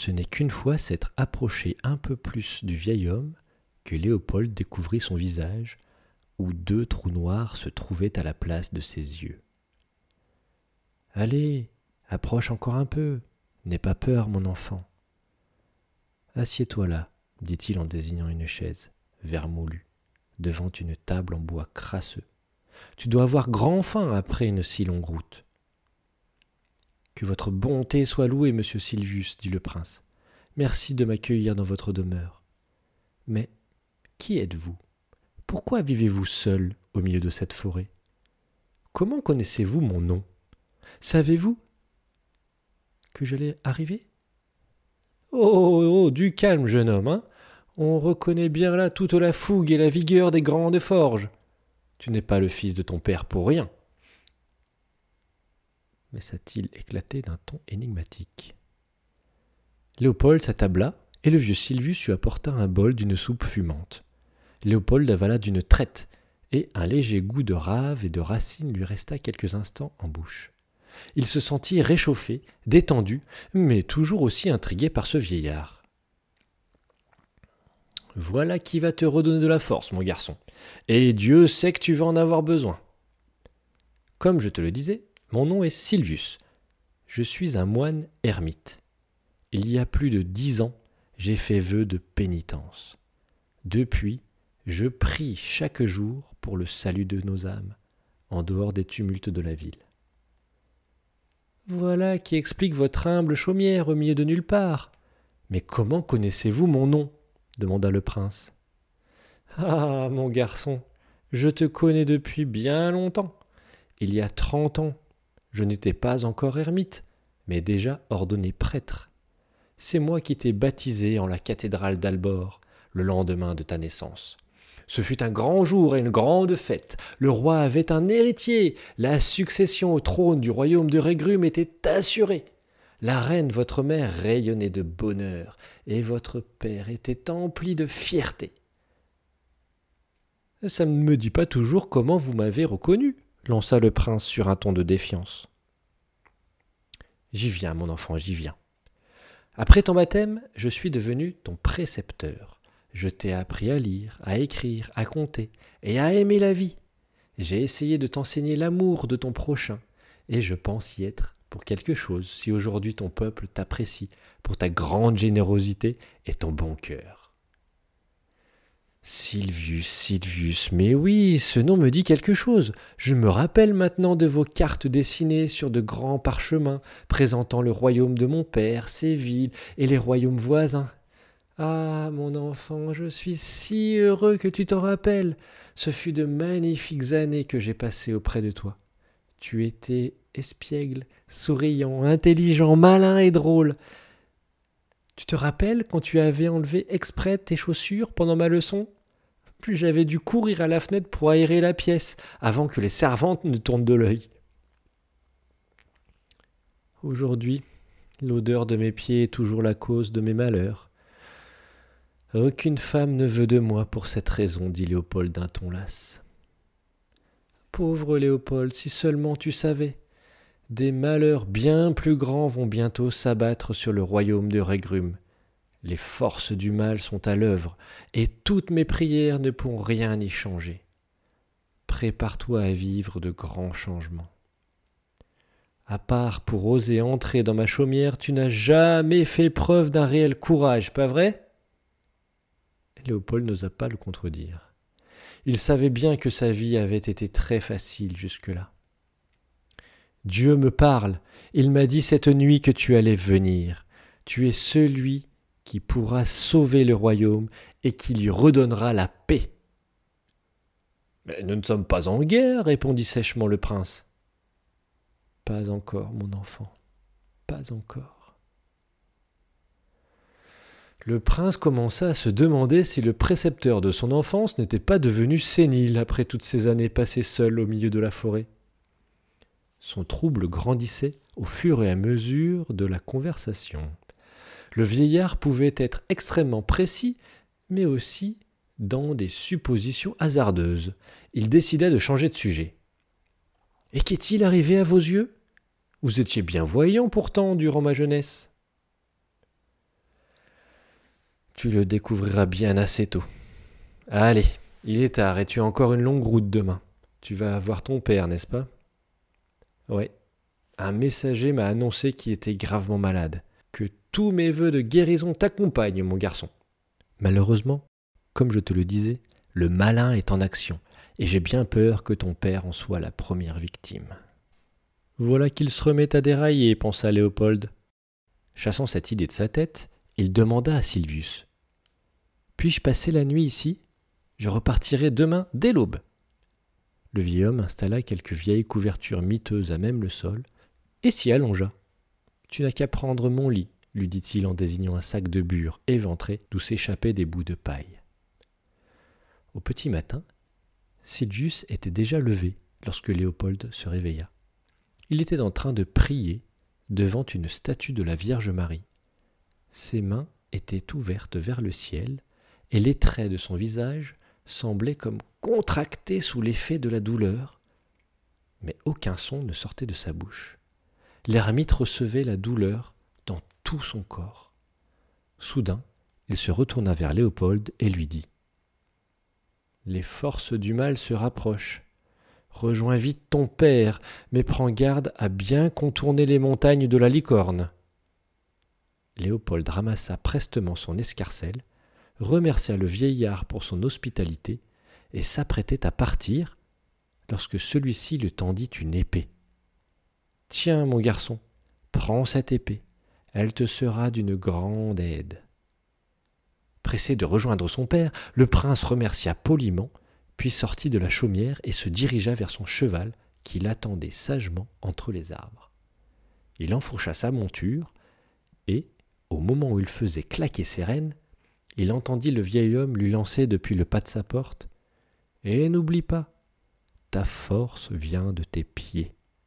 Ce n'est qu'une fois s'être approché un peu plus du vieil homme que Léopold découvrit son visage, où deux trous noirs se trouvaient à la place de ses yeux. Allez, approche encore un peu, n'aie pas peur, mon enfant. Assieds-toi là, dit-il en désignant une chaise, vermoulue, devant une table en bois crasseux. Tu dois avoir grand faim après une si longue route. Que votre bonté soit louée, monsieur Silvius, dit le prince. Merci de m'accueillir dans votre demeure. Mais qui êtes-vous? Pourquoi vivez-vous seul au milieu de cette forêt? Comment connaissez-vous mon nom? Savez-vous que j'allais arriver oh, oh, oh, du calme, jeune homme, hein On reconnaît bien là toute la fougue et la vigueur des grandes forges. Tu n'es pas le fils de ton père pour rien. Laissa-t-il éclater d'un ton énigmatique? Léopold s'attabla, et le vieux Sylvius lui apporta un bol d'une soupe fumante. Léopold avala d'une traite, et un léger goût de rave et de racines lui resta quelques instants en bouche. Il se sentit réchauffé, détendu, mais toujours aussi intrigué par ce vieillard. Voilà qui va te redonner de la force, mon garçon, et Dieu sait que tu vas en avoir besoin. Comme je te le disais, mon nom est Sylvius. Je suis un moine ermite. Il y a plus de dix ans, j'ai fait vœu de pénitence. Depuis, je prie chaque jour pour le salut de nos âmes, en dehors des tumultes de la ville. Voilà qui explique votre humble chaumière au milieu de nulle part. Mais comment connaissez-vous mon nom? demanda le prince. Ah, mon garçon, je te connais depuis bien longtemps. Il y a trente ans, je n'étais pas encore ermite, mais déjà ordonné prêtre. C'est moi qui t'ai baptisé en la cathédrale d'Albor le lendemain de ta naissance. Ce fut un grand jour et une grande fête. Le roi avait un héritier. La succession au trône du royaume de Régrume était assurée. La reine, votre mère, rayonnait de bonheur, et votre père était empli de fierté. Ça ne me dit pas toujours comment vous m'avez reconnu, lança le prince sur un ton de défiance. J'y viens, mon enfant, j'y viens. Après ton baptême, je suis devenu ton précepteur. Je t'ai appris à lire, à écrire, à compter et à aimer la vie. J'ai essayé de t'enseigner l'amour de ton prochain, et je pense y être pour quelque chose si aujourd'hui ton peuple t'apprécie pour ta grande générosité et ton bon cœur. Silvius, Silvius, mais oui, ce nom me dit quelque chose. Je me rappelle maintenant de vos cartes dessinées sur de grands parchemins, présentant le royaume de mon père, ses villes et les royaumes voisins. Ah, mon enfant, je suis si heureux que tu t'en rappelles. Ce fut de magnifiques années que j'ai passées auprès de toi. Tu étais espiègle, souriant, intelligent, malin et drôle. Tu te rappelles quand tu avais enlevé exprès tes chaussures pendant ma leçon? Puis j'avais dû courir à la fenêtre pour aérer la pièce avant que les servantes ne tournent de l'œil. Aujourd'hui, l'odeur de mes pieds est toujours la cause de mes malheurs. Aucune femme ne veut de moi pour cette raison, dit Léopold d'un ton las. Pauvre Léopold, si seulement tu savais. Des malheurs bien plus grands vont bientôt s'abattre sur le royaume de Régrume. Les forces du mal sont à l'œuvre, et toutes mes prières ne pourront rien y changer. Prépare-toi à vivre de grands changements. À part pour oser entrer dans ma chaumière, tu n'as jamais fait preuve d'un réel courage, pas vrai? Léopold n'osa pas le contredire. Il savait bien que sa vie avait été très facile jusque-là. Dieu me parle. Il m'a dit cette nuit que tu allais venir. Tu es celui qui pourra sauver le royaume et qui lui redonnera la paix. Mais nous ne sommes pas en guerre, répondit sèchement le prince. Pas encore, mon enfant, pas encore. Le prince commença à se demander si le précepteur de son enfance n'était pas devenu sénile après toutes ces années passées seul au milieu de la forêt. Son trouble grandissait au fur et à mesure de la conversation. Le vieillard pouvait être extrêmement précis, mais aussi dans des suppositions hasardeuses. Il décida de changer de sujet. Et qu'est-il arrivé à vos yeux? Vous étiez bien voyant pourtant durant ma jeunesse. Tu le découvriras bien assez tôt. Allez, il est tard et tu as encore une longue route demain. Tu vas voir ton père, n'est-ce pas? Ouais. Un messager m'a annoncé qu'il était gravement malade. Que tous mes voeux de guérison t'accompagnent, mon garçon. Malheureusement, comme je te le disais, le malin est en action, et j'ai bien peur que ton père en soit la première victime. Voilà qu'il se remet à dérailler, pensa Léopold. Chassant cette idée de sa tête, il demanda à Silvius. Puis-je passer la nuit ici? Je repartirai demain dès l'aube. Le vieil homme installa quelques vieilles couvertures miteuses à même le sol, et s'y allongea. Tu n'as qu'à prendre mon lit, lui dit-il en désignant un sac de bure éventré d'où s'échappaient des bouts de paille. Au petit matin, Silvius était déjà levé lorsque Léopold se réveilla. Il était en train de prier devant une statue de la Vierge Marie. Ses mains étaient ouvertes vers le ciel, et les traits de son visage semblaient comme contractés sous l'effet de la douleur, mais aucun son ne sortait de sa bouche. L'ermite recevait la douleur dans tout son corps. Soudain, il se retourna vers Léopold et lui dit Les forces du mal se rapprochent. Rejoins vite ton père, mais prends garde à bien contourner les montagnes de la licorne. Léopold ramassa prestement son escarcelle, remercia le vieillard pour son hospitalité, et s'apprêtait à partir, lorsque celui-ci lui tendit une épée. Tiens, mon garçon, prends cette épée, elle te sera d'une grande aide. Pressé de rejoindre son père, le prince remercia poliment puis sortit de la chaumière et se dirigea vers son cheval qui l'attendait sagement entre les arbres. Il enfourcha sa monture, et, au moment où il faisait claquer ses rênes, il entendit le vieil homme lui lancer depuis le pas de sa porte. Et n'oublie pas, ta force vient de tes pieds.